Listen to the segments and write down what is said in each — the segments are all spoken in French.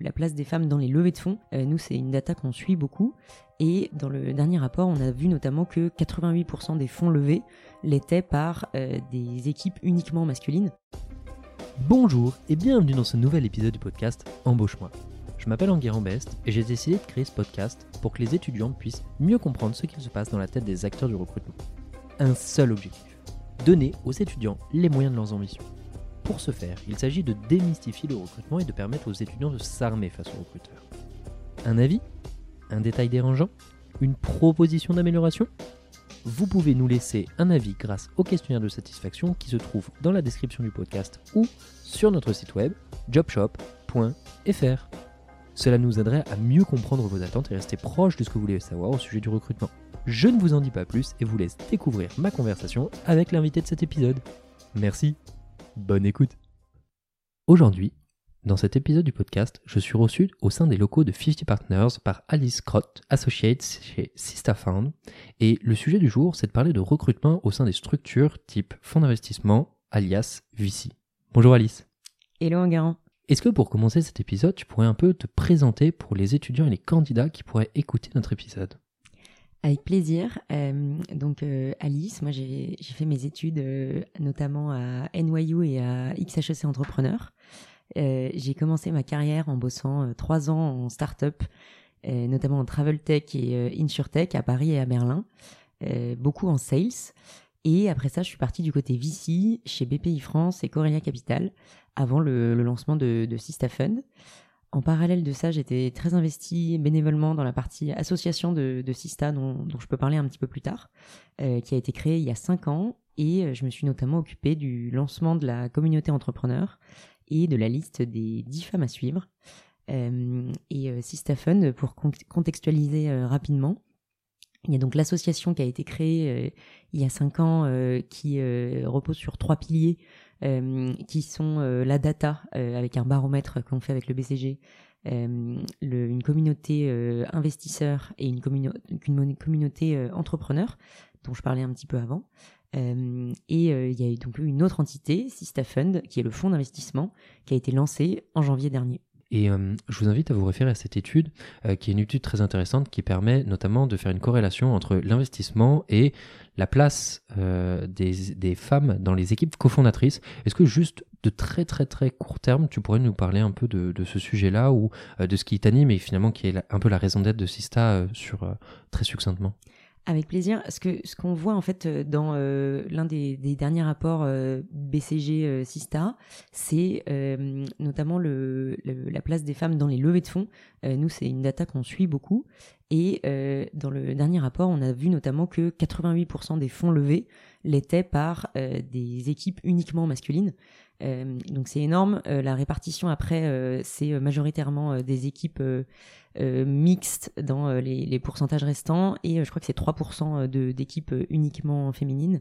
la place des femmes dans les levées de fonds. Euh, nous, c'est une data qu'on suit beaucoup. Et dans le dernier rapport, on a vu notamment que 88% des fonds levés l'étaient par euh, des équipes uniquement masculines. Bonjour et bienvenue dans ce nouvel épisode du podcast Embauche-moi. Je m'appelle Enguerrand Best et j'ai décidé de créer ce podcast pour que les étudiants puissent mieux comprendre ce qui se passe dans la tête des acteurs du recrutement. Un seul objectif, donner aux étudiants les moyens de leurs ambitions. Pour ce faire, il s'agit de démystifier le recrutement et de permettre aux étudiants de s'armer face aux recruteurs. Un avis? Un détail dérangeant? Une proposition d'amélioration? Vous pouvez nous laisser un avis grâce au questionnaire de satisfaction qui se trouve dans la description du podcast ou sur notre site web jobshop.fr. Cela nous aiderait à mieux comprendre vos attentes et rester proche de ce que vous voulez savoir au sujet du recrutement. Je ne vous en dis pas plus et vous laisse découvrir ma conversation avec l'invité de cet épisode. Merci, bonne écoute. Aujourd'hui, dans cet épisode du podcast, je suis reçu au sein des locaux de 50 Partners par Alice Crott, associate chez SistaFound. Et le sujet du jour, c'est de parler de recrutement au sein des structures type fonds d'investissement, alias VC. Bonjour Alice. Hello Enguerrand. Est-ce que pour commencer cet épisode, tu pourrais un peu te présenter pour les étudiants et les candidats qui pourraient écouter notre épisode? Avec plaisir. Euh, donc euh, Alice, moi j'ai fait mes études euh, notamment à NYU et à XHEC Entrepreneur. j'ai commencé ma carrière en bossant trois ans en start-up, notamment en travel tech et insurtech à Paris et à Berlin, beaucoup en sales. Et après ça, je suis partie du côté VC chez BPI France et Corelia Capital avant le, lancement de, de. En parallèle de ça, j'étais très investie bénévolement dans la partie association de, de Sista, dont, je peux parler un petit peu plus tard, euh, qui a été créée il y a cinq ans. Et euh, je me suis notamment occupée du lancement de la communauté entrepreneur et de la liste des dix femmes à suivre. Euh, et Sista Fund, pour contextualiser rapidement, il y a donc l'association qui a été créée il y a cinq ans, qui repose sur trois piliers qui sont euh, la data euh, avec un baromètre que l'on fait avec le BCG, le, une communauté investisseur et une, une communauté entrepreneur dont je parlais un petit peu avant. Euh, et il y a donc une autre entité, Sista Fund, qui est le fonds d'investissement, qui a été lancé en janvier dernier. Et euh, je vous invite à vous référer à cette étude, euh, qui est une étude très intéressante, qui permet notamment de faire une corrélation entre l'investissement et la place euh, des, des, femmes dans les équipes cofondatrices. Est-ce que juste de très très très court terme, tu pourrais nous parler un peu de, de ce sujet-là ou de ce qui t'anime et finalement qui est un peu la raison d'être de Sista sur très succinctement? Avec plaisir. Ce qu'on voit en fait euh, dans euh, l'un des, derniers rapports euh, BCG Sista, c'est notamment la place des femmes dans les levées de fonds. nous, c'est une data qu'on suit beaucoup. Et dans le dernier rapport, on a vu notamment que 88% des fonds levés l'étaient par des équipes uniquement masculines. donc c'est énorme. la répartition après, c'est majoritairement des équipes euh, mixte dans euh, les, pourcentages restants et euh, je crois que c'est 3% d'équipes uniquement féminines.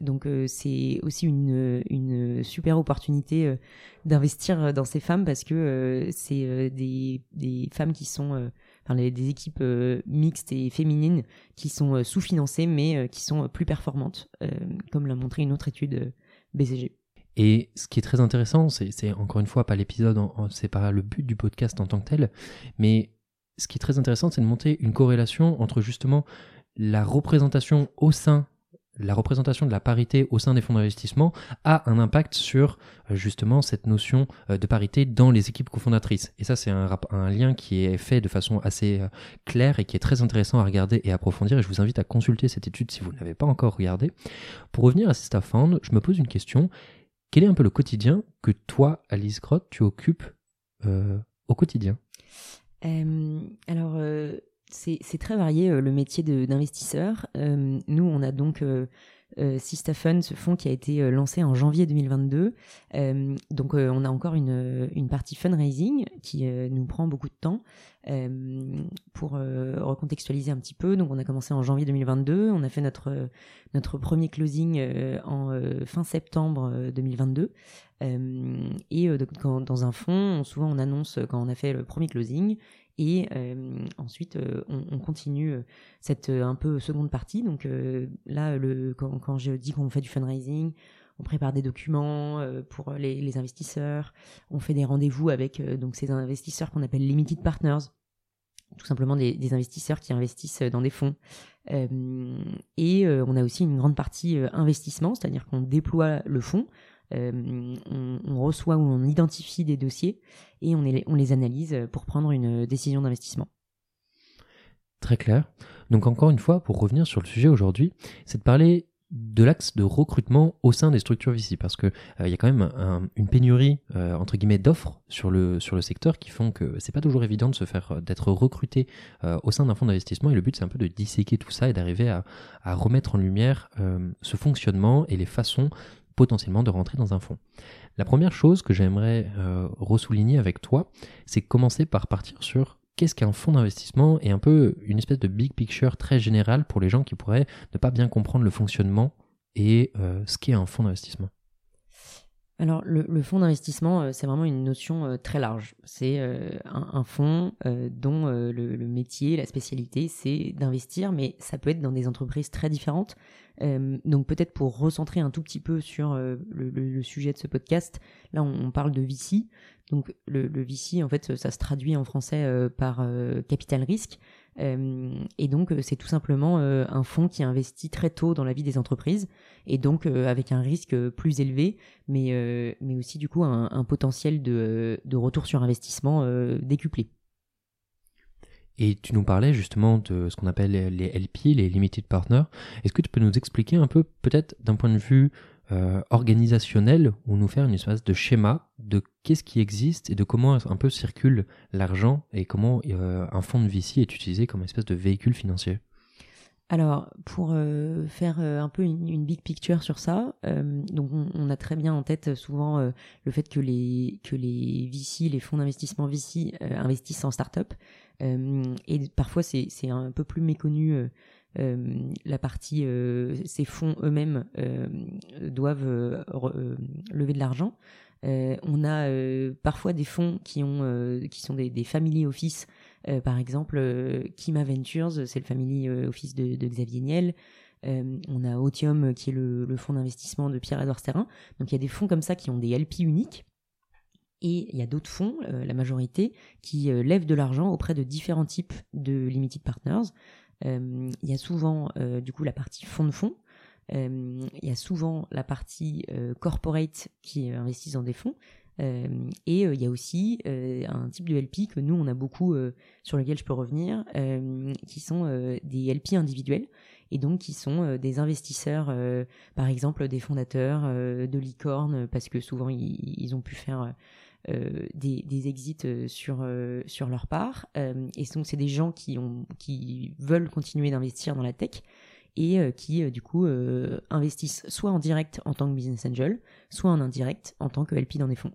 donc c'est aussi une, une super opportunité d'investir dans ces femmes parce que c'est des, des femmes qui sont des équipes mixtes et féminines qui sont sous-financées mais qui sont plus performantes, comme l'a montré une autre étude BCG. Et ce qui est très intéressant, c'est encore une fois pas l'épisode, c'est pas le but du podcast en tant que tel, mais ce qui est très intéressant, c'est de monter une corrélation entre justement la représentation au sein la représentation de la parité au sein des fonds d'investissement a un impact sur euh, justement cette notion euh, de parité dans les équipes cofondatrices. Et ça, c'est un, lien qui est fait de façon assez euh, claire et qui est très intéressant à regarder et approfondir. Et je vous invite à consulter cette étude si vous ne l'avez pas encore regardée. Pour revenir à Sista Fund, je me pose une question. Quel est un peu le quotidien que toi, Alice Grotte, tu occupes au quotidien? Alors, c'est très varié le métier d'investisseur. nous, on a donc euh, Sista Fund, ce fonds qui a été lancé en janvier 2022. donc on a encore une, une partie fundraising qui nous prend beaucoup de temps. pour recontextualiser un petit peu, donc on a commencé en janvier 2022, on a fait notre notre premier closing en fin septembre 2022. et dans un fonds, souvent on annonce quand on a fait le premier closing et ensuite, on, continue cette un peu seconde partie. Donc là, le, quand, quand je dis qu'on fait du fundraising, on prépare des documents pour les, investisseurs, on fait des rendez-vous avec donc ces investisseurs qu'on appelle limited partners, tout simplement des, investisseurs qui investissent dans des fonds. et on a aussi une grande partie investissement, c'est-à-dire qu'on déploie le fonds, on, reçoit ou on identifie des dossiers et on, les analyse pour prendre une décision d'investissement. Très clair. Donc encore une fois, pour revenir sur le sujet aujourd'hui, c'est de parler de l'axe de recrutement au sein des structures VC parce que il euh, y a quand même une pénurie euh, entre guillemets d'offres sur le sur le secteur qui font que c'est pas toujours évident de se faire d'être recruté euh, au sein d'un fonds d'investissement et le but c'est un peu de disséquer tout ça et d'arriver à, remettre en lumière ce fonctionnement et les façons potentiellement de rentrer dans un fonds. La première chose que j'aimerais ressouligner avec toi, c'est commencer par partir sur qu'est-ce qu'un fonds d'investissement et un peu une espèce de big picture très générale pour les gens qui pourraient ne pas bien comprendre le fonctionnement et euh, ce qu'est un fonds d'investissement alors, le, fonds d'investissement, euh, c'est vraiment une notion euh, très large. C'est un, fonds dont le, métier, la spécialité, c'est d'investir, mais ça peut être dans des entreprises très différentes. donc, peut-être pour recentrer un tout petit peu sur le, sujet de ce podcast, là, on, on parle de VC. Donc le, VC, en fait, ça se traduit en français euh, par euh, capital risque. Euh, et donc c'est tout simplement un fonds qui investit très tôt dans la vie des entreprises et donc avec un risque plus élevé, mais, mais aussi du coup un, potentiel de, de, retour sur investissement décuplé. Et tu nous parlais justement de ce qu'on appelle les LP, les Limited Partners. Est-ce que tu peux nous expliquer un peu, peut-être d'un point de vue euh, organisationnel ou nous faire une espèce de schéma de qu'est-ce qui existe et de comment un peu circule l'argent et comment euh, un fonds de VC est utilisé comme espèce de véhicule financier. Alors, pour euh, faire un peu une, big picture sur ça, donc on, a très bien en tête souvent le fait que les que les VC, les fonds d'investissement VC investissent en start-up, et parfois c'est un peu plus méconnu la partie, euh, ces fonds eux-mêmes euh, doivent lever de l'argent. on a parfois des fonds qui ont, qui sont des, des family office. par exemple, Kima Ventures, c'est le family office de, Xavier Niel. on a Otium, qui est le, le fonds d'investissement de Pierre-Edouard Sterrin. Donc il y a des fonds comme ça qui ont des LP uniques. Et il y a d'autres fonds, la majorité, qui lèvent de l'argent auprès de différents types de limited partners. Euh, il y a souvent euh, du coup la partie fonds de fonds. Euh, il y a souvent la partie corporate qui investissent dans des fonds. et il y a aussi un type de LP que nous, on a beaucoup, sur lequel je peux revenir, qui sont des LP individuels, et donc qui sont des investisseurs, par exemple des fondateurs de licorne, parce que souvent ils, ont pu faire euh, des, exits euh, sur, euh, sur leur part. et donc, c'est des gens qui, qui veulent continuer d'investir dans la tech et qui, du coup, investissent soit en direct en tant que business angel, soit en indirect en tant que LP dans des fonds.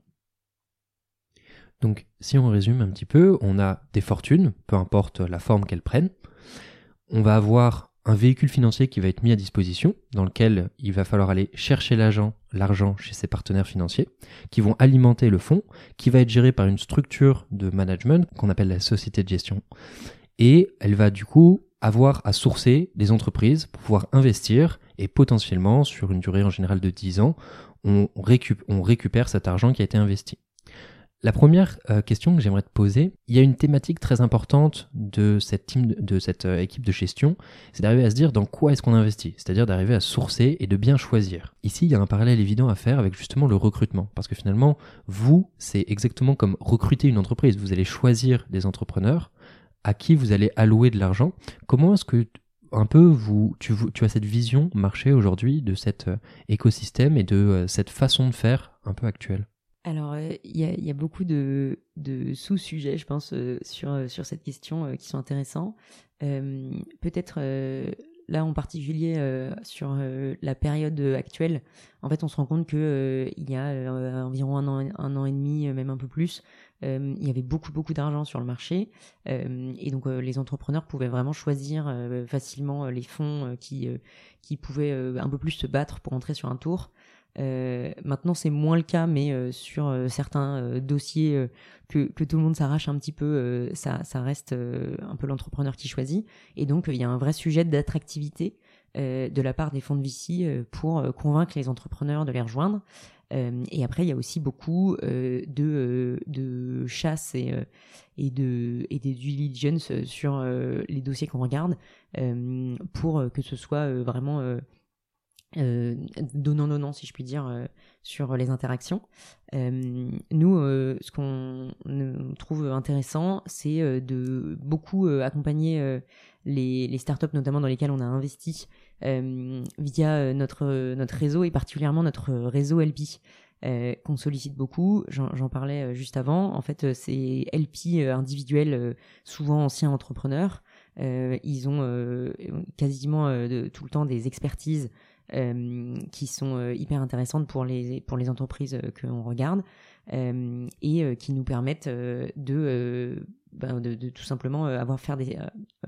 Donc, si on résume un petit peu, on a des fortunes, peu importe la forme qu'elles prennent. On va avoir un véhicule financier qui va être mis à disposition, dans lequel il va falloir aller chercher l'argent, l'argent chez ses partenaires financiers, qui vont alimenter le fonds, qui va être géré par une structure de management qu'on appelle la société de gestion. Et elle va du coup avoir à sourcer des entreprises pour pouvoir investir et potentiellement, sur une durée en général de 10 ans, on, on récupère cet argent qui a été investi. La première euh, question que j'aimerais te poser, il y a une thématique très importante de cette, euh, équipe de gestion, c'est d'arriver à se dire dans quoi est-ce qu'on investit, c'est-à-dire d'arriver à sourcer et de bien choisir. Ici, il y a un parallèle évident à faire avec justement le recrutement, parce que finalement, vous, c'est exactement comme recruter une entreprise, vous allez choisir des entrepreneurs à qui vous allez allouer de l'argent. Comment est-ce que un peu tu as cette vision marché aujourd'hui de cet euh, écosystème et de cette façon de faire un peu actuelle? Alors, euh, il y, a beaucoup de, sous-sujets, je pense, euh, sur, euh, sur cette question qui sont intéressants. Peut-être là en particulier sur la période actuelle, en fait, on se rend compte que il y a environ un an, un an et demi, même un peu plus, il y avait beaucoup beaucoup d'argent sur le marché et donc les entrepreneurs pouvaient vraiment choisir facilement les fonds qui pouvaient un peu plus se battre pour entrer sur un tour. Euh, maintenant, c'est moins le cas, mais euh, sur euh, certains dossiers que, tout le monde s'arrache un petit peu, ça, reste un peu l'entrepreneur qui choisit. Et donc, il y a un vrai sujet d'attractivité de la part des fonds de VC pour convaincre les entrepreneurs de les rejoindre. et après, il y a aussi beaucoup de, chasse et, et, de, et des due diligence sur les dossiers qu'on regarde pour que ce soit vraiment euh, donnant-donnant, si je puis dire, euh, sur les interactions. Euh, nous, euh, ce qu'on trouve intéressant, c'est de beaucoup accompagner les, startups, notamment dans lesquelles on a investi, via notre, notre réseau et particulièrement notre réseau LP. qu'on sollicite beaucoup, j'en parlais juste avant. En fait, c'est LP individuels, souvent anciens entrepreneurs. ils ont quasiment tout le temps des expertises qui sont euh, hyper intéressantes pour les, pour les entreprises euh, que l'on regarde et qui nous permettent de, ben, de, de, tout simplement avoir faire des,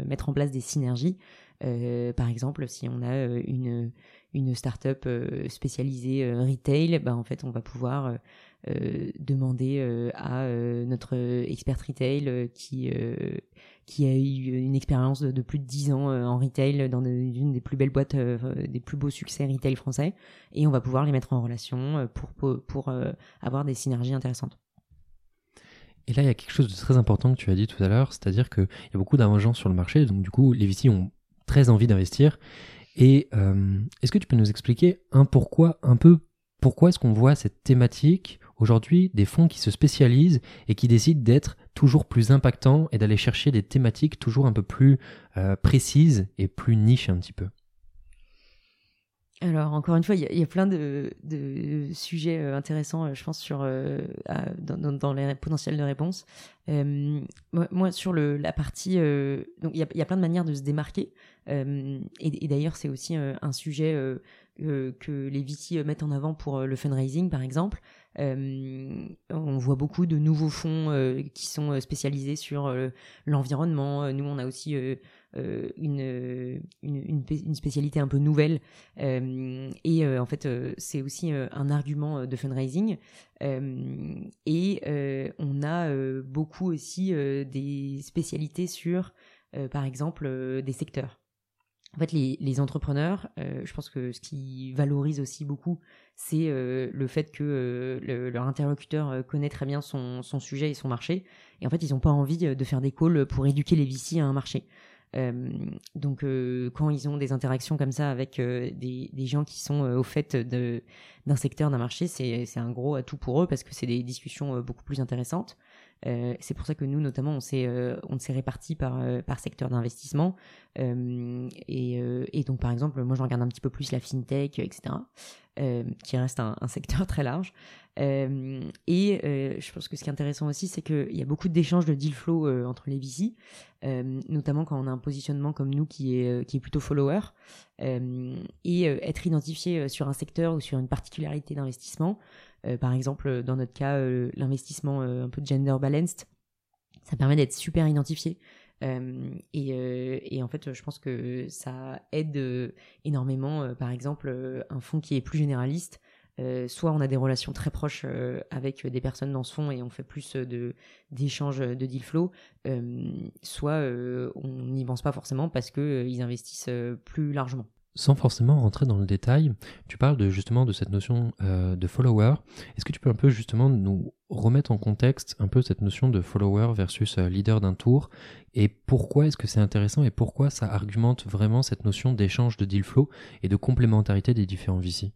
mettre en place des synergies. par exemple, si on a une, une start-up spécialisée retail, ben, en fait, on va pouvoir demander à notre expert retail qui qui a eu une expérience de, plus de 10 ans euh, en retail dans une des plus belles boîtes, euh, des plus beaux succès retail français. Et on va pouvoir les mettre en relation euh, pour, pour, pour avoir des synergies intéressantes. Et là, il y a quelque chose de très important que tu as dit tout à l'heure, c'est-à-dire qu'il y a beaucoup d'argent sur le marché, donc du coup, les VC ont très envie d'investir. Et est-ce que tu peux nous expliquer un pourquoi, un peu pourquoi est-ce qu'on voit cette thématique aujourd'hui des fonds qui se spécialisent et qui décident d'être toujours plus impactants et d'aller chercher des thématiques toujours un peu plus euh, précises et plus niches un petit peu alors encore une fois, il y, a plein de, sujets euh, intéressants, euh, je pense, dans, les potentiels de réponse. moi, sur la partie, donc il y, a, plein de manières de se démarquer. et d'ailleurs, c'est aussi un sujet que les VC mettent en avant pour le fundraising, par exemple. Euh, on voit beaucoup de nouveaux fonds euh, qui sont euh, spécialisés sur l'environnement. Nous, on a aussi une, une, spécialité un peu nouvelle. et en fait, c'est aussi un argument de fundraising. et on a beaucoup aussi des spécialités sur, par exemple, des secteurs. En fait, les, entrepreneurs, je pense que ce qui valorise aussi beaucoup, c'est euh, le fait que euh, leur interlocuteur euh, connaît très bien son, sujet et son marché. Et en fait, ils n'ont pas envie de faire des calls pour éduquer les VC à un marché. donc, quand ils ont des interactions comme ça avec des, gens qui sont au fait d'un secteur, d'un marché, c'est un gros atout pour eux parce que c'est des discussions beaucoup plus intéressantes. C'est pour ça que nous, notamment, on s'est on s'est répartis par par secteur d'investissement. Et, donc, par exemple, moi, je regarde un petit peu plus la fintech, etc. Euh, qui reste un, secteur très large. Euh, et euh, je pense que ce qui est intéressant aussi, c'est qu'il y a beaucoup d'échanges de deal flow entre les VC, notamment quand on a un positionnement comme nous qui est, qui est plutôt follower. et être identifié sur un secteur ou sur une particularité d'investissement, par exemple, dans notre cas, l'investissement un peu gender balanced, ça permet d'être super identifié. Euh, euh, et, en fait, je pense que ça aide euh, énormément. par exemple, un fonds qui est plus généraliste, soit on a des relations très proches avec des personnes dans ce fonds et on fait plus d'échanges de deal flow, soit on n'y pense pas forcément parce qu'ils investissent plus largement. Sans forcément rentrer dans le détail, tu parles justement de cette notion euh, de follower. Est-ce que tu peux un peu justement nous remettre en contexte un peu cette notion de follower versus euh, leader d'un tour? Et pourquoi est-ce que c'est intéressant et pourquoi ça argumente vraiment cette notion d'échange de deal flow et de complémentarité des différents VC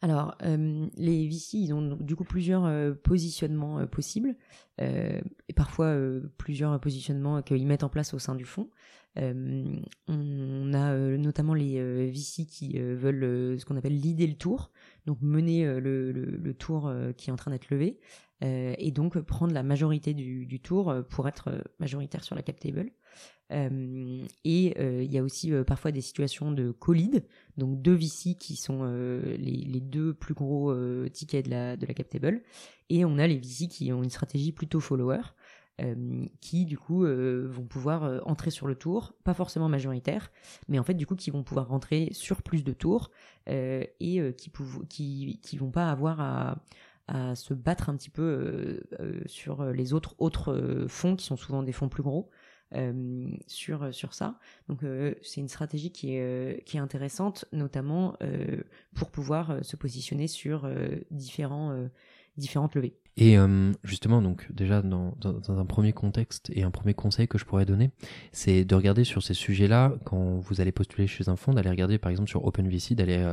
alors, euh, les VC, ils ont du coup plusieurs positionnements possibles, et parfois plusieurs positionnements qu'ils mettent en place au sein du fonds. Euh, on a euh, notamment les euh, VC qui veulent ce qu'on appelle l'idée le tour, donc mener le, tour qui est en train d'être levé, et donc prendre la majorité du, tour pour être majoritaire sur la cap table. et il y a aussi parfois des situations de co-lead, donc deux VC qui sont les, deux plus gros tickets de la, de la cap table, et on a les VC qui ont une stratégie plutôt follower. Euh, qui du coup euh, vont pouvoir euh, entrer sur le tour, pas forcément majoritaire, mais en fait du coup qui vont pouvoir rentrer sur plus de tours et qui, qui, vont pas avoir à, à se battre un petit peu sur les autres autres fonds qui sont souvent des fonds plus gros. sur, sur ça. Donc c'est une stratégie qui est, qui est intéressante, notamment pour pouvoir se positionner sur différents, différentes levées. Et justement, donc déjà dans, un premier contexte et un premier conseil que je pourrais donner, c'est de regarder sur ces sujets-là, quand vous allez postuler chez un fonds, d'aller regarder par exemple sur OpenVC, d'aller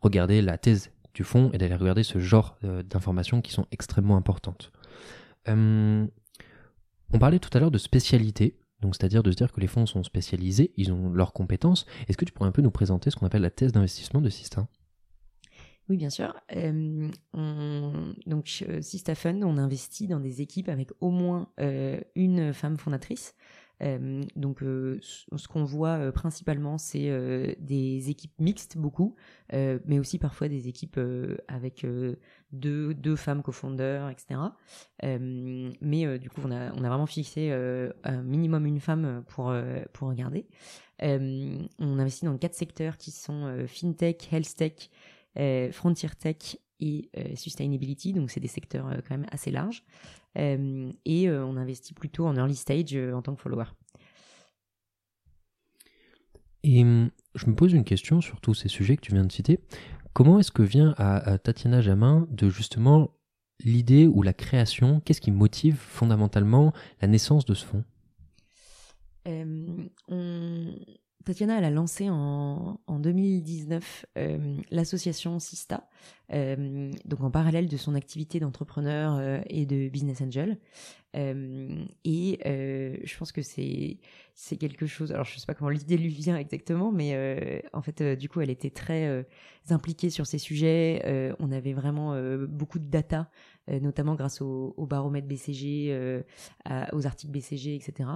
regarder la thèse du fonds et d'aller regarder ce genre d'informations qui sont extrêmement importantes. on parlait tout à l'heure de spécialité. Donc, c'est-à-dire de se dire que les fonds sont spécialisés, ils ont leurs compétences. Est-ce que tu pourrais un peu nous présenter ce qu'on appelle la thèse d'investissement de Sista oui, bien sûr. donc, Sista Fund, on investit dans des équipes avec au moins une femme fondatrice. donc, ce qu'on voit principalement, c'est des équipes mixtes, beaucoup, mais aussi parfois des équipes avec deux, deux femmes co-founders, etc. mais du coup, on a, on a vraiment fixé un minimum une femme pour, pour regarder. on investit dans quatre secteurs qui sont FinTech, Health Tech, Frontier Tech et Sustainability, donc c'est des secteurs quand même assez larges. et on investit plutôt en early stage en tant que follower. Et hum, je me pose une question sur tous ces sujets que tu viens de citer. Comment est-ce que vient à, Tatiana Jamin de justement l'idée ou la création? Qu'est-ce qui motive fondamentalement la naissance de ce fonds? Tatiana, elle a lancé en, 2019 l'association Sista, donc en parallèle de son activité d'entrepreneur euh, et de business angel. et euh, je pense que c'est quelque chose. Alors je sais pas comment l'idée lui vient exactement, mais euh, en fait du coup elle était très impliquée sur ces sujets. on avait vraiment beaucoup de data euh, notamment grâce au, baromètre BCG, euh, aux articles BCG, etc.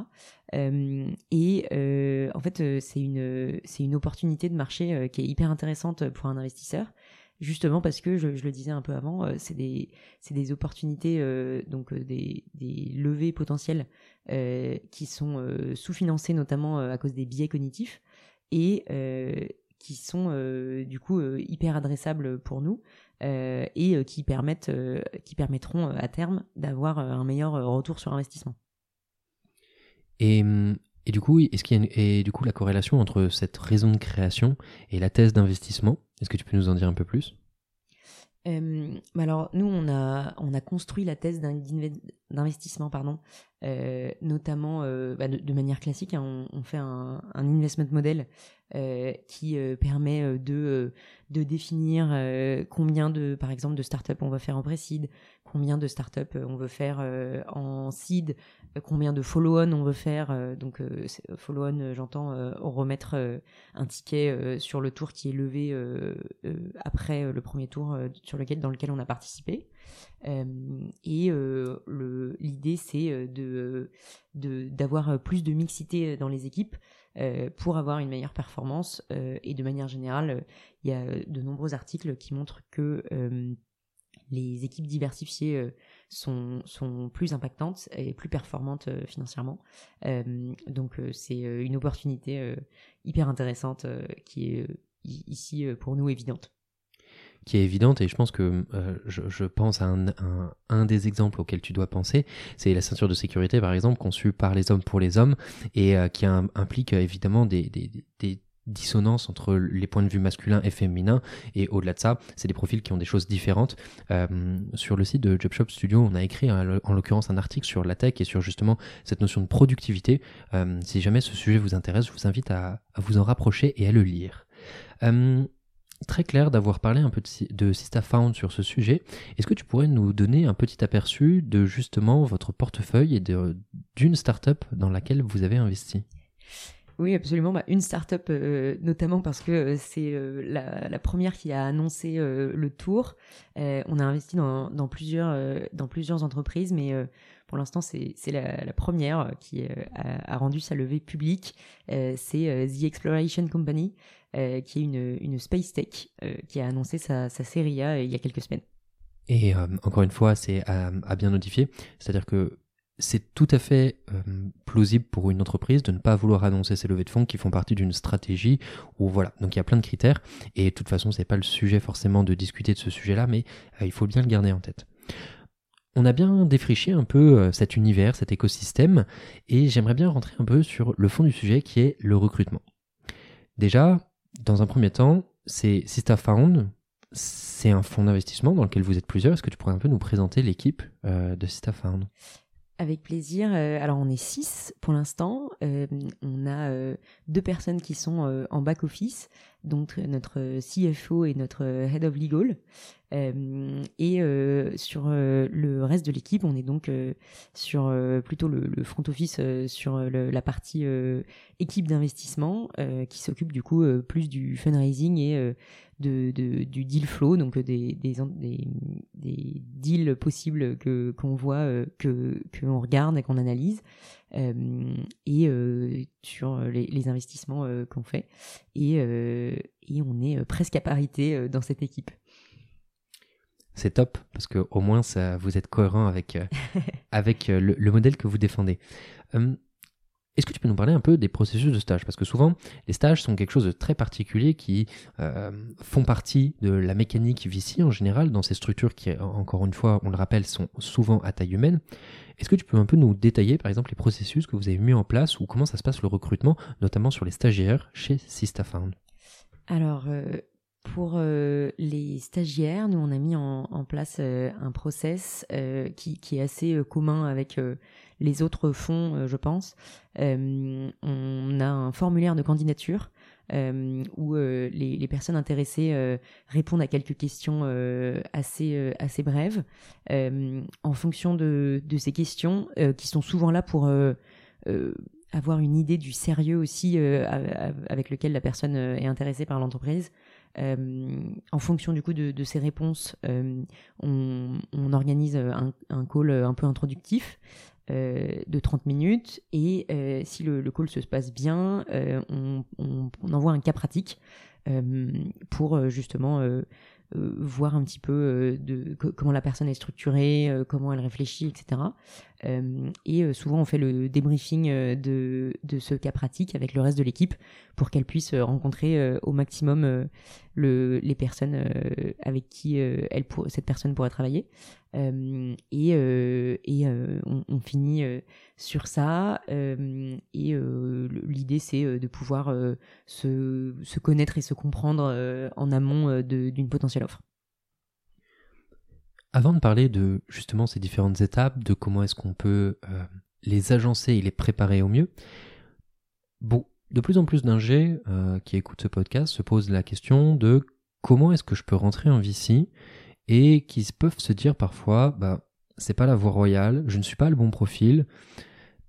et euh, en fait, c'est une, c'est une opportunité de marché qui est hyper intéressante pour un investisseur justement parce que je, le disais un peu avant, c'est des c'est des opportunités donc des, des levées potentielles qui sont sous-financées notamment à cause des biais cognitifs et qui sont du coup hyper adressables pour nous euh, et euh, qui, permettent, euh, qui permettront à terme d'avoir un meilleur retour sur investissement. Et, et du coup, est-ce qu'il y a et du coup la corrélation entre cette raison de création et la thèse d'investissement? Est-ce que tu peux nous en dire un peu plus? Alors nous on a on a construit la thèse d'investissement pardon notamment bah, de, manière classique hein, on, fait un, investment model euh, qui euh, permet euh, de, de définir combien de, par exemple, de startups on va faire en pré-seed, combien de startups on veut faire en seed, combien de follow-on on veut faire. donc, follow-on, j'entends remettre un ticket sur le tour qui est levé après le premier tour sur lequel, dans lequel on a participé. Et l'idée, c'est de d'avoir plus de mixité dans les équipes euh, pour avoir une meilleure performance. Euh, et de manière générale, il y a de nombreux articles qui montrent que euh, les équipes diversifiées sont, sont plus impactantes et plus performantes financièrement. donc c'est une opportunité hyper intéressante qui est ici pour nous évidente qui est évidente et je pense que euh, je, pense à un, des exemples auxquels tu dois penser, c'est la ceinture de sécurité par exemple conçue par les hommes pour les hommes et euh, qui implique euh, évidemment des, des, entre les points de vue masculins et féminins et au-delà de ça c'est des profils qui ont des choses différentes. Sur le site de JobShop Studio on a écrit en l'occurrence un article sur la tech et sur justement cette notion de productivité. Si jamais ce sujet vous intéresse je vous invite à vous en rapprocher et à le lire très clair d'avoir parlé un peu de, SistaFound sur ce sujet. Est-ce que tu pourrais nous donner un petit aperçu de justement votre portefeuille et d'une startup dans laquelle vous avez investi? Oui, absolument. Bah, une startup, up euh, notamment parce que euh, c'est euh, la, première qui a annoncé le tour. on a investi dans, plusieurs, entreprises, mais pour l'instant, c'est la, première qui a, rendu sa levée publique. c'est The Exploration Company, euh, qui est une, une Space Tech, euh, qui a annoncé sa, sa série A il y a quelques semaines. Et euh, encore une fois, c'est à, bien notifier, c'est-à-dire que c'est tout à fait plausible pour une entreprise de ne pas vouloir annoncer ses levées de fonds qui font partie d'une stratégie ou voilà. Donc il y a plein de critères et de toute façon c'est pas le sujet forcément de discuter de ce sujet-là, mais il faut bien le garder en tête. on a bien défriché un peu cet univers, cet écosystème, et j'aimerais bien rentrer un peu sur le fond du sujet qui est le recrutement. Déjà, dans un premier temps, c'est SistaFound, c'est un fonds d'investissement dans lequel vous êtes plusieurs. Est-ce que tu pourrais un peu nous présenter l'équipe de SistaFound avec plaisir. Euh, alors on est six pour l'instant. Euh, on a euh, deux personnes qui sont en back office, donc notre CFO et notre head of legal. et sur le reste de l'équipe, on est donc sur plutôt le, front office sur la partie équipe d'investissement qui s'occupe du coup plus du fundraising et de, du deal flow, donc des, des, des, deals possibles que qu'on voit, euh, que qu'on regarde et qu'on analyse, euh, et euh, sur les, investissements qu'on fait. Et, et on est presque à parité dans cette équipe. C'est top parce que au moins ça, vous êtes cohérent avec avec le, le, modèle que vous défendez. Est-ce que tu peux nous parler un peu des processus de stage? Parce que souvent, les stages sont quelque chose de très particulier qui euh, font partie de la mécanique VC en général, dans ces structures qui, encore une fois, on le rappelle, sont souvent à taille humaine. Est-ce que tu peux un peu nous détailler, par exemple, les processus que vous avez mis en place ou comment ça se passe le recrutement, notamment sur les stagiaires chez SistaFound? Alors, euh, pour euh, les stagiaires, nous, on a mis en, place un process qui, qui, est assez commun avec les autres fonds, euh, je pense. Euh, on a un formulaire de candidature euh, où les, personnes intéressées répondent à quelques questions assez, assez brèves. en fonction de, ces questions, qui sont souvent là pour avoir une idée du sérieux aussi avec lequel la personne est intéressée par l'entreprise. En fonction du coup de, ces réponses, on, organise un, un, call un peu introductif euh, de 30 minutes et euh, si le, call se passe bien, euh, on, envoie un cas pratique pour justement voir un petit peu comment la personne est structurée, comment elle réfléchit, etc. et souvent on fait le débriefing de, de, ce cas pratique avec le reste de l'équipe pour qu'elle puisse rencontrer au maximum le, les personnes avec qui elle pour, cette personne pourrait travailler. Euh, et, euh, et euh, on, finit sur ça. et l'idée, c'est de pouvoir se, se, connaître et se comprendre en amont d'une potentielle offre. Avant de parler de justement ces différentes étapes, de comment est-ce qu'on peut les agencer et les préparer au mieux, bon, de plus en plus d'ingés qui écoutent ce podcast se posent la question de comment est-ce que je peux rentrer en VC et qui peuvent se dire parfois, bah, c'est pas la voie royale, je ne suis pas le bon profil,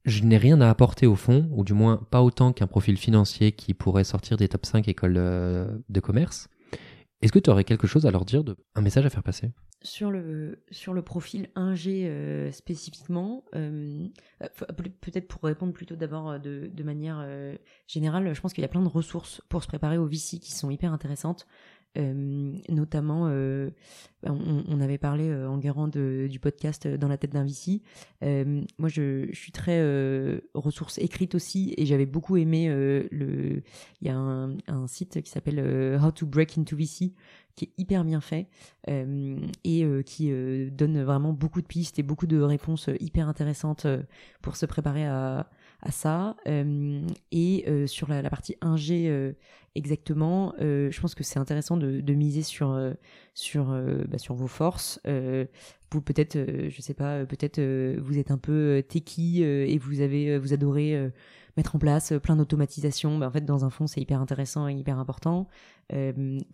je n'ai rien à apporter au fond, ou du moins pas autant qu'un profil financier qui pourrait sortir des top 5 écoles euh, de commerce. Est-ce que tu aurais quelque chose à leur dire, un message à faire passer? Sur le, sur le profil ingé euh, spécifiquement, euh, peut-être pour répondre plutôt d'abord de, de, manière générale, je pense qu'il y a plein de ressources pour se préparer au VC qui sont hyper intéressantes. Euh, notamment, euh, bah, on, avait parlé euh, en guérant du podcast Dans la tête d'un VC. moi, je, suis très ressources écrites aussi et j'avais beaucoup aimé le. Il y a un site qui s'appelle How to Break into VC qui est hyper bien fait et qui donne vraiment beaucoup de pistes et beaucoup de réponses hyper intéressantes pour se préparer à, à ça. et sur la, partie ingé exactement. Euh, je pense que c'est intéressant de, miser sur euh, sur euh, bah, sur vos forces. vous peut-être, je sais pas, peut-être vous êtes un peu techie et vous avez vous adorez mettre en place plein d'automatisation. Bah, en fait, dans un fond, c'est hyper intéressant et hyper important.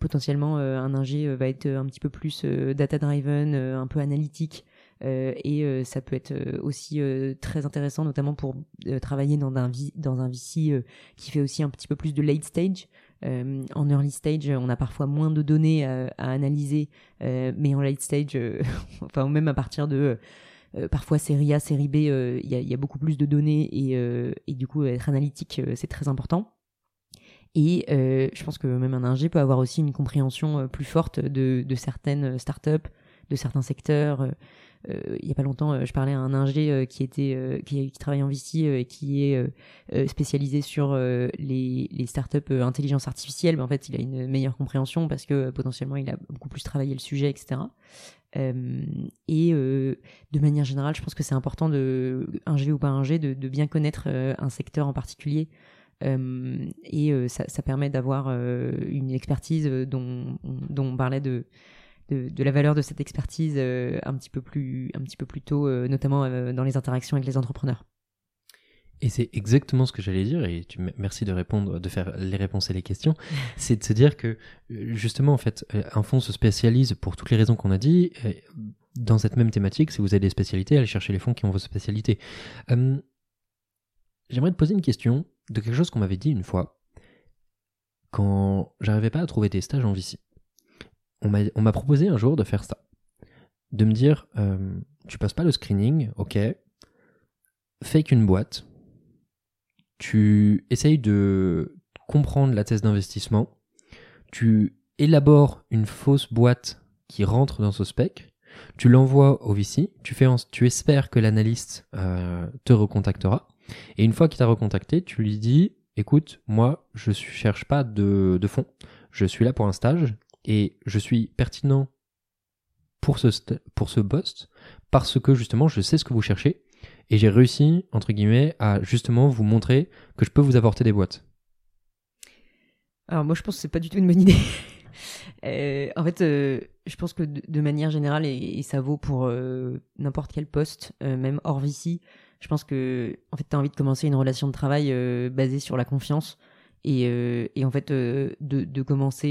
potentiellement, un ingé va être un petit peu plus data driven, un peu analytique. et ça peut être aussi très intéressant, notamment pour travailler dans un, dans un VC qui fait aussi un petit peu plus de late stage. Euh, en early stage, on a parfois moins de données à, analyser, euh, mais en late stage, euh, enfin même à partir de parfois série A, série B, il y, a beaucoup plus de données et, du coup être analytique, c'est très important. Et je pense que même un ingé peut avoir aussi une compréhension plus forte de, de certaines startups, de certains secteurs. Euh, il y a pas longtemps, euh, je parlais à un ingé euh, qui était qui, travaille en VC et qui est spécialisé sur les, les startups intelligence artificielle. Mais en fait, il a une meilleure compréhension parce que potentiellement, il a beaucoup plus travaillé le sujet, etc. et de manière générale, je pense que c'est important de un G ou pas un G de, de bien connaître un secteur en particulier. et ça, ça, permet d'avoir une expertise dont, dont on parlait de de, la valeur de cette expertise euh, un petit peu plus un petit peu plus tôt, euh, notamment euh, dans les interactions avec les entrepreneurs. Et c'est exactement ce que j'allais dire, et tu, merci de répondre, de faire les réponses et les questions. c'est de se dire que, justement, en fait, un fonds se spécialise pour toutes les raisons qu'on a dit, dans cette même thématique. Si vous avez des spécialités, allez chercher les fonds qui ont vos spécialités. J'aimerais te poser une question de quelque chose qu'on m'avait dit une fois, quand j'arrivais pas à trouver des stages en VC on m'a proposé un jour de faire ça. De me dire, euh, tu passes pas le screening, ok, fake une boîte, tu essayes de comprendre la thèse d'investissement, tu élabores une fausse boîte qui rentre dans ce spec, tu l'envoies au VC, tu, fais tu espères que l'analyste euh, te recontactera, et une fois qu'il t'a recontacté, tu lui dis, écoute, moi, je ne cherche pas de, fonds, je suis là pour un stage, et je suis pertinent pour ce, pour ce poste parce que justement je sais ce que vous cherchez et j'ai réussi, entre guillemets, à justement vous montrer que je peux vous apporter des boîtes. Alors moi je pense que c'est pas du tout une bonne idée. Euh, en fait, euh, je pense que de, manière générale, et, ça vaut pour euh, n'importe quel poste, même hors VC, je pense que en fait, tu as envie de commencer une relation de travail basée sur la confiance. Et, en fait, de, commencer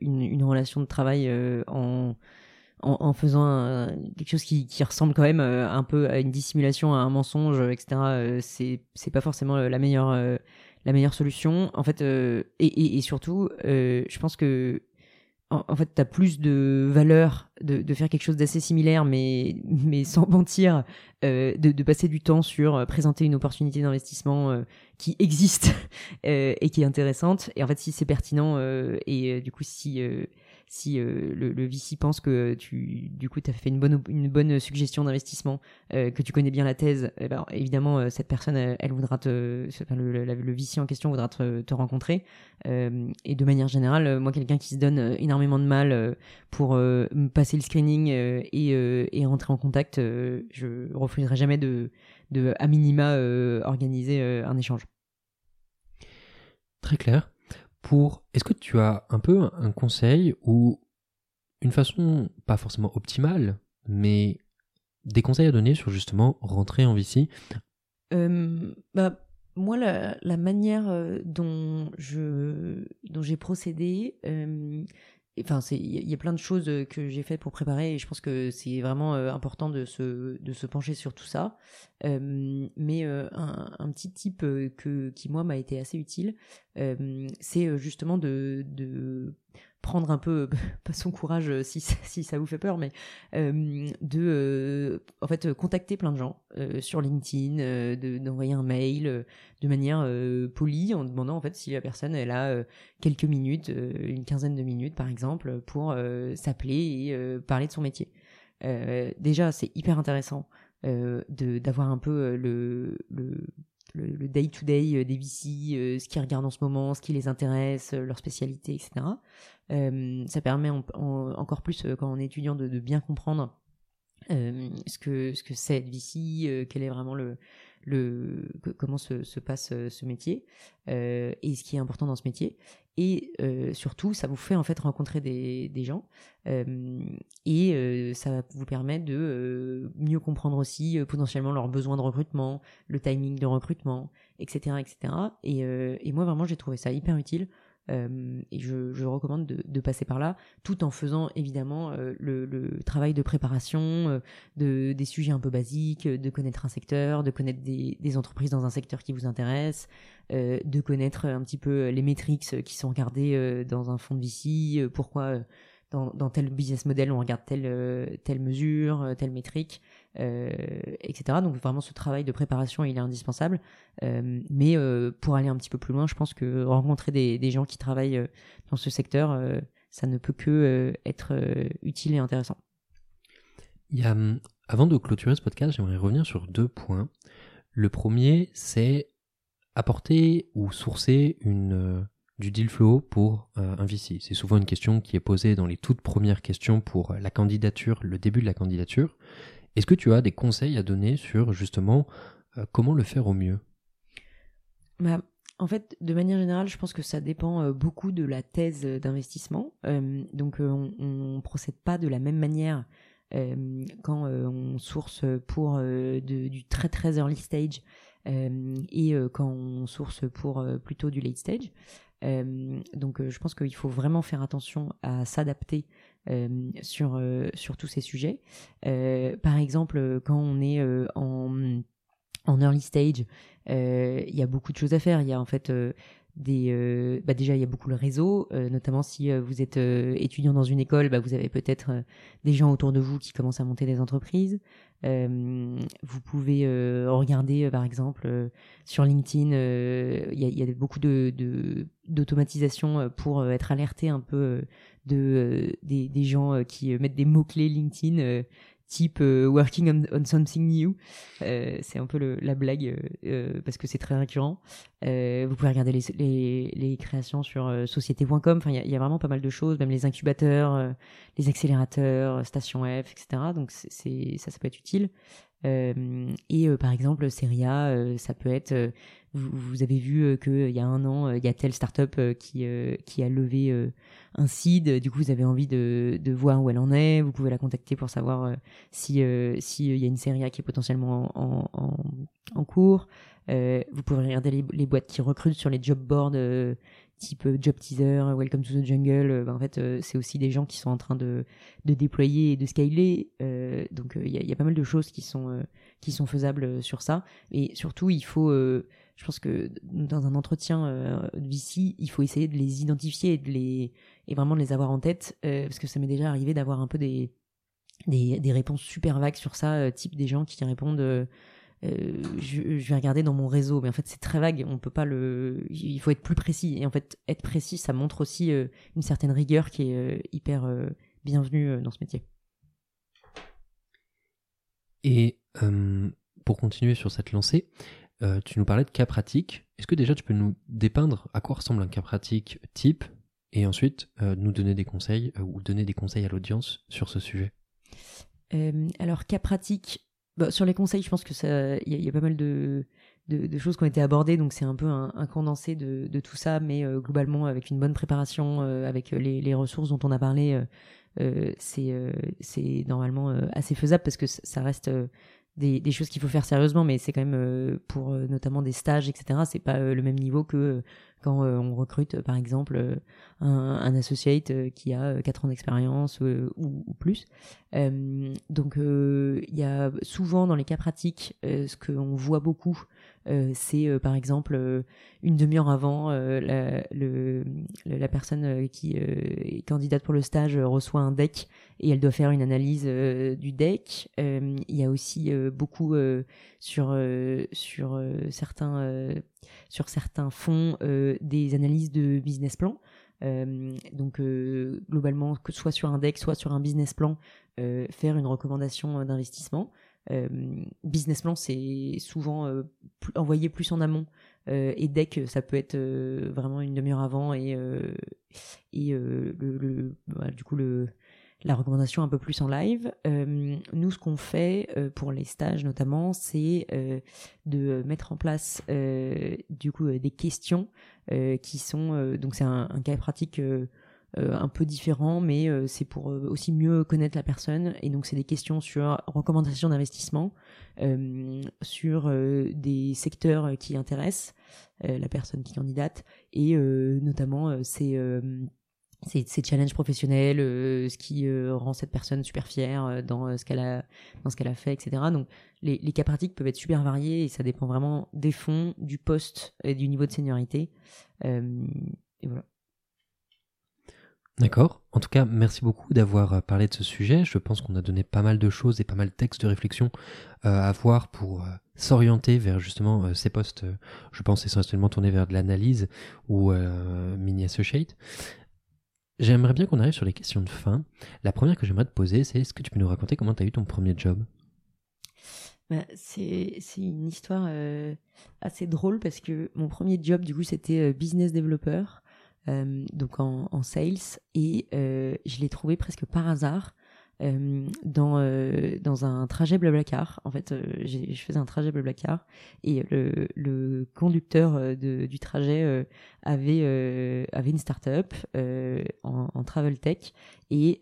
une, relation de travail en, en, faisant quelque chose qui, ressemble quand même un peu à une dissimulation, à un mensonge, etc. c'est c'est pas forcément la meilleure la meilleure solution. En fait, et, surtout, je pense que en, fait, tu as plus de valeur de, de faire quelque chose d'assez similaire, mais, mais sans mentir, euh, de, de, passer du temps sur euh, présenter une opportunité d'investissement euh, qui existe euh, et qui est intéressante. Et en fait, si c'est pertinent et du coup, si si euh, le, le, VC pense que tu, du coup, as fait une bonne, une bonne suggestion d'investissement, euh, que tu connais bien la thèse, eh ben, évidemment, euh, cette personne, elle, voudra te, enfin, le, le, VC en question voudra te, te rencontrer. et de manière générale, moi, quelqu'un qui se donne énormément de mal pour passer le screening et, et rentrer en contact, je refuserai jamais de, de à minima, organiser un échange. Très clair pour. Est-ce que tu as un peu un conseil ou une façon, pas forcément optimale, mais des conseils à donner sur justement rentrer en VC euh, bah, Moi, la, manière euh, dont je dont j'ai procédé, euh, enfin il y, a plein de choses que j'ai faites pour préparer et je pense que c'est vraiment important de se de se pencher sur tout ça. Mais un, un, petit type que qui moi m'a été assez utile c'est justement de, de prendre un peu pas son courage si, si ça vous fait peur mais de en fait contacter plein de gens sur LinkedIn d'envoyer un mail de manière polie en demandant en fait si la personne elle a quelques minutes une quinzaine de minutes par exemple pour s'appeler et parler de son métier. Déjà c'est hyper intéressant d'avoir un peu le le day-to-day des VC, ce qu'ils regardent en ce moment, ce qui les intéresse, leur spécialité, etc. Euh, ça permet encore plus, quand on est étudiant, de, de bien comprendre euh, ce que ce que c'est être VC, quel est vraiment le, comment se, se passe ce métier euh, et ce qui est important dans ce métier. Et euh, surtout ça vous fait en fait rencontrer des, gens euh, et euh, ça vous permet de euh, mieux comprendre aussi potentiellement leurs besoins de recrutement le timing de recrutement etc etc et, et moi vraiment j'ai trouvé ça hyper utile euh, et je, je recommande de, de, passer par là, tout en faisant évidemment euh, le, le, travail de préparation euh, de, des sujets un peu basiques, de connaître un secteur, de connaître des, des entreprises dans un secteur qui vous intéresse, de connaître un petit peu les métriques qui sont regardées dans un fonds de VC, pourquoi dans, tel business model on regarde telle, telle mesure, telle métrique. Euh, etc. Donc vraiment ce travail de préparation il est indispensable. Euh, mais euh, pour aller un petit peu plus loin, je pense que rencontrer des, gens qui travaillent dans ce secteur, ça ne peut que être utile et intéressant. Il hum, avant de clôturer ce podcast, j'aimerais revenir sur deux points. Le premier, c'est apporter ou sourcer une, du deal flow pour un VC C'est souvent une question qui est posée dans les toutes premières questions pour la candidature, le début de la candidature. Est-ce que tu as des conseils à donner sur justement comment le faire au mieux? Bah, en fait, de manière générale, je pense que ça dépend euh, beaucoup de la thèse d'investissement. Euh, donc, euh, on ne procède pas de la même manière quand on source pour du très très early stage et quand on source pour plutôt du late stage. donc, je pense qu'il faut vraiment faire attention à s'adapter sur, sur tous ces sujets. par exemple, quand on est en early stage, euh, il y a beaucoup de choses à faire. Il y a en fait euh, des, euh, bah déjà il y a beaucoup le réseau, notamment si vous êtes étudiant dans une école, bah vous avez peut-être des gens autour de vous qui commencent à monter des entreprises. Vous pouvez regarder par exemple sur LinkedIn, il y, a, beaucoup de d'automatisation pour être alerté un peu de des, gens qui mettent des mots clés LinkedIn type euh, working on, something new. Euh, c'est un peu le, la blague euh, parce que c'est très récurrent. vous pouvez regarder les, les, les créations sur société.com. Enfin, il y, y, a vraiment pas mal de choses, même les incubateurs, les accélérateurs, Station F, etc. Donc c'est ça, ça peut être utile. Et par exemple, Seria, ça peut être vous, avez vu qu'il y a un an, il y a telle startup qui, qui a levé un seed. Du coup, vous avez envie de, de voir où elle en est. Vous pouvez la contacter pour savoir si s'il y a une série qui est potentiellement en, en, cours. vous pouvez regarder les, boîtes qui recrutent sur les job boards type job teaser, welcome to the jungle. Ben, en fait, c'est aussi des gens qui sont en train de, de déployer et de scaler. donc, il y, a pas mal de choses qui sont qui sont faisables sur ça. Et surtout, il faut je pense que dans un entretien euh, VC, il faut essayer de les identifier et de les et vraiment de les avoir en tête euh, parce que ça m'est déjà arrivé d'avoir un peu des, des, des réponses super vagues sur ça, euh, type des gens qui répondent euh, je, je, vais regarder dans mon réseau, mais en fait c'est très vague, on peut pas le, il faut être plus précis et en fait être précis ça montre aussi une certaine rigueur qui est hyper bienvenue dans ce métier. Et pour continuer sur cette lancée, euh, tu nous parlais de cas pratiques. Est-ce que déjà tu peux nous dépeindre à quoi ressemble un cas pratique type et ensuite euh, nous donner des conseils euh, ou donner des conseils à l'audience sur ce sujet? Alors cas pratique, bah, sur les conseils, je pense que ça, il y, a pas mal de, de, choses qui ont été abordées, donc c'est un peu un, condensé de, de, tout ça, mais globalement avec une bonne préparation, avec les, les, ressources dont on a parlé, c'est c'est normalement assez faisable parce que ça reste des, des choses qu'il faut faire sérieusement, mais c'est quand même euh, pour euh, notamment des stages, etc. C'est pas euh, le même niveau que quand on recrute, par exemple, un, un associate qui a 4 ans d'expérience ou, ou, plus. donc, il y a souvent dans les cas pratiques, ce qu'on voit beaucoup, c'est par exemple une demi-heure avant, la, la personne qui est candidate pour le stage reçoit un deck et elle doit faire une analyse du deck. Il y a aussi beaucoup sur sur certains sur certains fonds des analyses de business plan. donc globalement, que soit sur un deck, soit sur un business plan, faire une recommandation d'investissement. Business plan, c'est souvent envoyé plus en amont. et deck, ça peut être vraiment une demi-heure avant et, bah, du coup la recommandation un peu plus en live. Euh, nous, ce qu'on fait euh, pour les stages notamment, c'est euh, de mettre en place du coup des questions qui sont donc c'est un, cas pratique. Un peu différent, mais c'est pour aussi mieux connaître la personne. Et donc, c'est des questions sur recommandations d'investissement, sur des secteurs qui intéressent la personne qui candidate, et notamment c'est ses, challenges professionnels, euh, ce qui euh, rend cette personne super fière euh, dans ce qu'elle a dans ce qu'elle a fait, etc. Donc les, les, cas pratiques peuvent être super variés et ça dépend vraiment des fonds, du poste et du niveau de seniorité. et voilà. D'accord. En tout cas, merci beaucoup d'avoir parlé de ce sujet. Je pense qu'on a donné pas mal de choses et pas mal de textes de réflexion à voir pour s'orienter vers justement ces postes. je pense essentiellement tourner vers de l'analyse ou mini associate. J'aimerais bien qu'on arrive sur les questions de fin. La première que j'aimerais te poser, c'est est-ce que tu peux nous raconter comment tu as eu ton premier job? Bah, c'est, une histoire euh, assez drôle parce que mon premier job, du coup, c'était euh, business developer. Donc en, sales, et je l'ai trouvé presque par hasard euh, dans, euh, dans un trajet Blablacar. En fait, euh, je faisais un trajet Blablacar et le, conducteur de, du trajet avait, avait une start-up en, en, travel tech et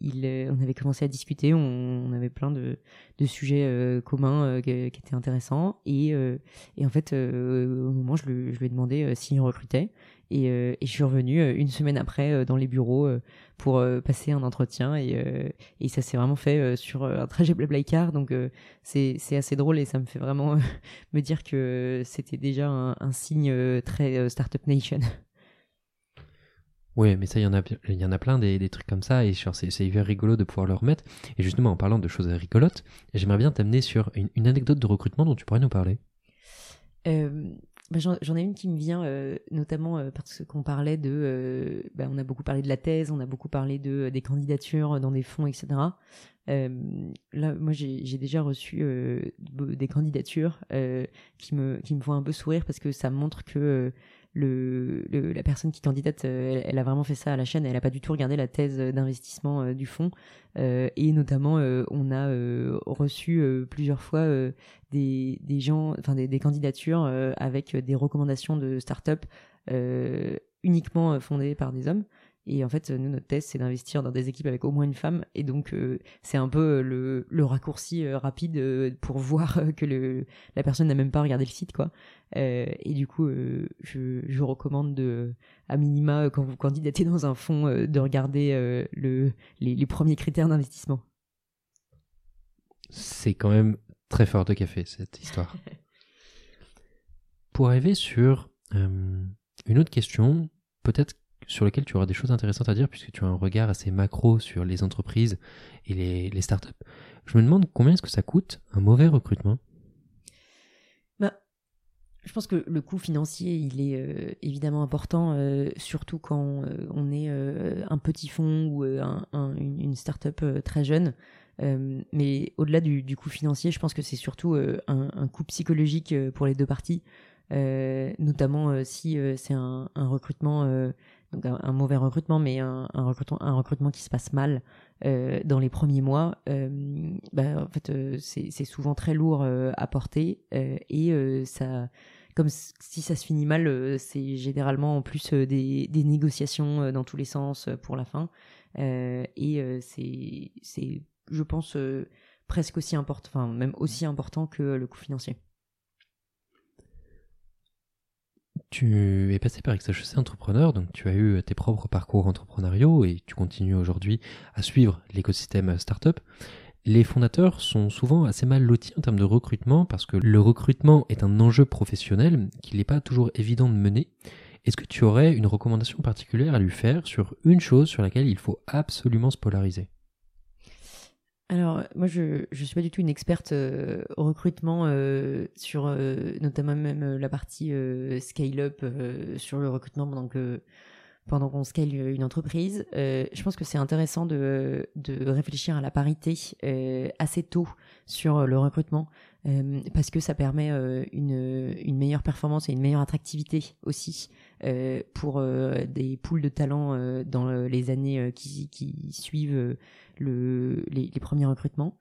il, on avait commencé à discuter. On, avait plein de, de sujets communs qui étaient intéressants. Et, et en fait, au moment, je, lui, je lui ai demandé s'il recrutait. Et, et, je suis revenue une semaine après dans les bureaux pour euh, passer un entretien et, euh, et ça s'est vraiment fait euh, sur un trajet Blablacar donc c'est assez drôle et ça me fait vraiment me dire que c'était déjà un, signe très startup nation. Oui, mais ça, il y en a, il y en a plein des, des trucs comme ça, et c'est hyper rigolo de pouvoir le remettre. Et justement, en parlant de choses rigolotes, j'aimerais bien t'amener sur une, une, anecdote de recrutement dont tu pourrais nous parler. Bah, j'en ai une qui me vient euh, notamment euh, parce qu'on parlait de, euh, bah, on a beaucoup parlé de la thèse, on a beaucoup parlé de des candidatures dans des fonds, etc. là, moi, j'ai déjà reçu des candidatures qui me qui me font un peu sourire parce que ça montre que la personne qui candidate, euh, elle, a vraiment fait ça à la chaîne. Elle a pas du tout regardé la thèse d'investissement euh, du fonds. Euh, et notamment, on a reçu plusieurs fois des, gens, des candidatures avec des recommandations de start-up uniquement fondées par des hommes. Et en fait, nous, notre thèse, c'est d'investir dans des équipes avec au moins une femme. Et donc, euh, c'est un peu euh, le, le raccourci euh, rapide pour voir que le, la personne n'a même pas regardé le site, quoi. et du coup, je, je recommande de, à minima, quand vous candidatez dans un fonds, de regarder le, les, les premiers critères d'investissement. C'est quand même très fort de café, cette histoire. pour arriver sur une autre question, peut-être sur lesquels tu auras des choses intéressantes à dire puisque tu as un regard assez macro sur les entreprises et les, les startups. Je me demande combien est-ce que ça coûte un mauvais recrutement? Bah, Je pense que le coût financier, il est euh, évidemment important, euh, surtout quand euh, on est un petit fonds ou un, une, une startup très jeune. mais au-delà du, coût financier, je pense que c'est surtout un, un, coût psychologique pour les deux parties. notamment si c'est un, un, recrutement un, mauvais recrutement, mais un, un, recrutement, un recrutement qui se passe mal euh, dans les premiers mois, euh, bah, en fait, euh, c'est souvent très lourd euh, à porter et ça, comme si ça se finit mal, c'est généralement en plus des, des, négociations dans tous les sens pour la fin et c'est, je pense, presque aussi important, enfin même aussi important que le coût financier. Tu es passé par XHEC Entrepreneur, donc tu as eu tes propres parcours entrepreneuriaux et tu continues aujourd'hui à suivre l'écosystème startup. Les fondateurs sont souvent assez mal lotis en termes de recrutement parce que le recrutement est un enjeu professionnel qu'il n'est pas toujours évident de mener. Est-ce que tu aurais une recommandation particulière à lui faire sur une chose sur laquelle il faut absolument se polariser? Alors, moi, je ne suis pas du tout une experte euh, au recrutement euh, sur euh, notamment même la partie scale-up sur le recrutement pendant que pendant qu'on scale une entreprise. je pense que c'est intéressant de, de réfléchir à la parité assez tôt sur le recrutement parce que ça permet une, une meilleure performance et une meilleure attractivité aussi pour des pools de talents dans les années qui, suivent le, les, premiers recrutements.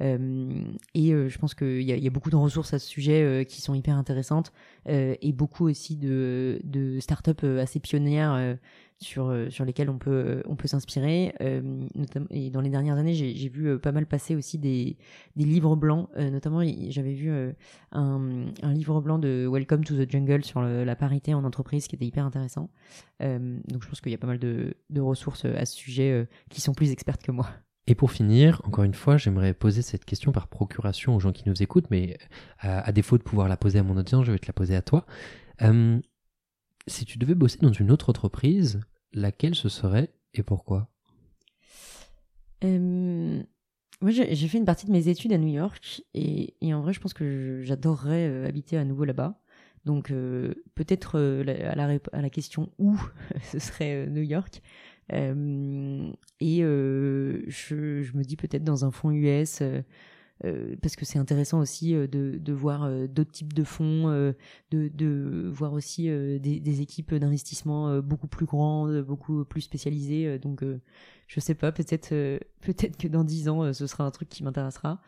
Euh, et euh, je pense qu'il y, a beaucoup de ressources à ce sujet euh, qui sont hyper intéressantes euh, et beaucoup aussi de, de startups assez pionnières sur sur lesquelles on peut on peut s'inspirer. et dans les dernières années, j'ai vu pas mal passer aussi des des livres blancs. notamment, j'avais vu un, un livre blanc de Welcome to the Jungle sur la parité en entreprise qui était hyper intéressant. donc je pense qu'il y a pas mal de, de ressources à ce sujet qui sont plus expertes que moi. Et pour finir, encore une fois, j'aimerais poser cette question par procuration aux gens qui nous écoutent, mais euh, à, défaut de pouvoir la poser à mon audience, je vais te la poser à toi. Euh, si tu devais bosser dans une autre entreprise, laquelle ce serait et pourquoi? Euh, Moi, j'ai fait une partie de mes études à New York et, en vrai, je pense que j'adorerais habiter à nouveau là-bas. Donc, peut-être à, la, question où ce serait New York. Euh, et euh, je, je, me dis peut-être dans un fonds US, parce que c'est intéressant aussi de, de, voir d'autres types de fonds, de, voir aussi des, équipes d'investissement beaucoup plus grandes, beaucoup plus spécialisées. donc, je sais pas, peut-être peut-être que dans dix ans, ce sera un truc qui m'intéressera,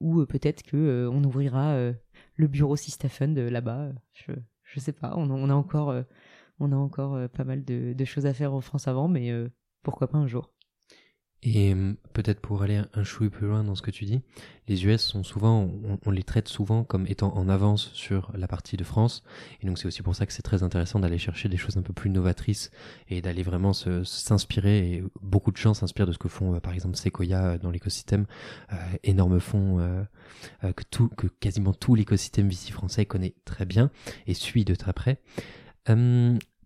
ou peut-être que on ouvrira le bureau Sistafund là-bas. Je je sais pas. On, a encore on a encore pas mal de, choses à faire en France avant, mais pourquoi pas un jour. Et hum, peut-être pour aller un chouï plus loin dans ce que tu dis, les US sont souvent, on, les traite souvent comme étant en avance sur la partie de France. Et donc c'est aussi pour ça que c'est très intéressant d'aller chercher des choses un peu plus novatrices et d'aller vraiment s'inspirer. Beaucoup de gens s'inspirent de ce que font euh, par exemple Sequoia euh, dans l'écosystème. Euh, énorme fonds que, tout, que quasiment tout l'écosystème VC français connaît très bien et suit de très près.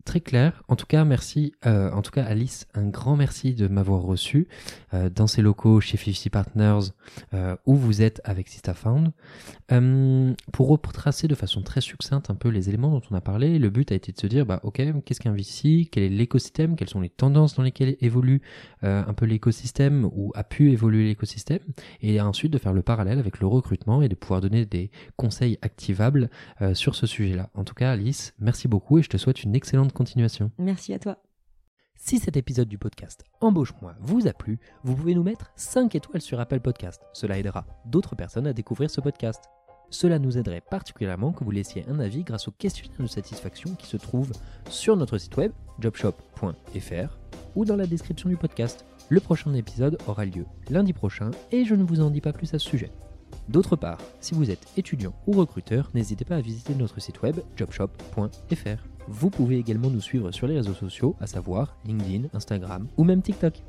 Très clair. En tout cas, merci. Euh, en tout cas, Alice, un grand merci de m'avoir reçu euh, dans ces locaux chez 50 Partners euh, où vous êtes avec SistaFound. pour retracer de façon très succincte un peu les éléments dont on a parlé, le but a été de se dire, bah, ok, qu'est-ce qu'un VC Quel est l'écosystème Quelles sont les tendances dans lesquelles évolue un peu l'écosystème ou a pu évoluer l'écosystème Et ensuite de faire le parallèle avec le recrutement et de pouvoir donner des conseils activables sur ce sujet-là. En tout cas, Alice, merci beaucoup et je te souhaite une excellente continuation. Merci à toi. Si cet épisode du podcast Embauche-moi vous a plu, vous pouvez nous mettre 5 étoiles sur Apple Podcast. Cela aidera d'autres personnes à découvrir ce podcast. Cela nous aiderait particulièrement que vous laissiez un avis grâce au questionnaire de satisfaction qui se trouve sur notre site web jobshop.fr ou dans la description du podcast. Le prochain épisode aura lieu lundi prochain et je ne vous en dis pas plus à ce sujet. D'autre part, si vous êtes étudiant ou recruteur, n'hésitez pas à visiter notre site web jobshop.fr. Vous pouvez également nous suivre sur les réseaux sociaux, à savoir LinkedIn, Instagram ou même TikTok.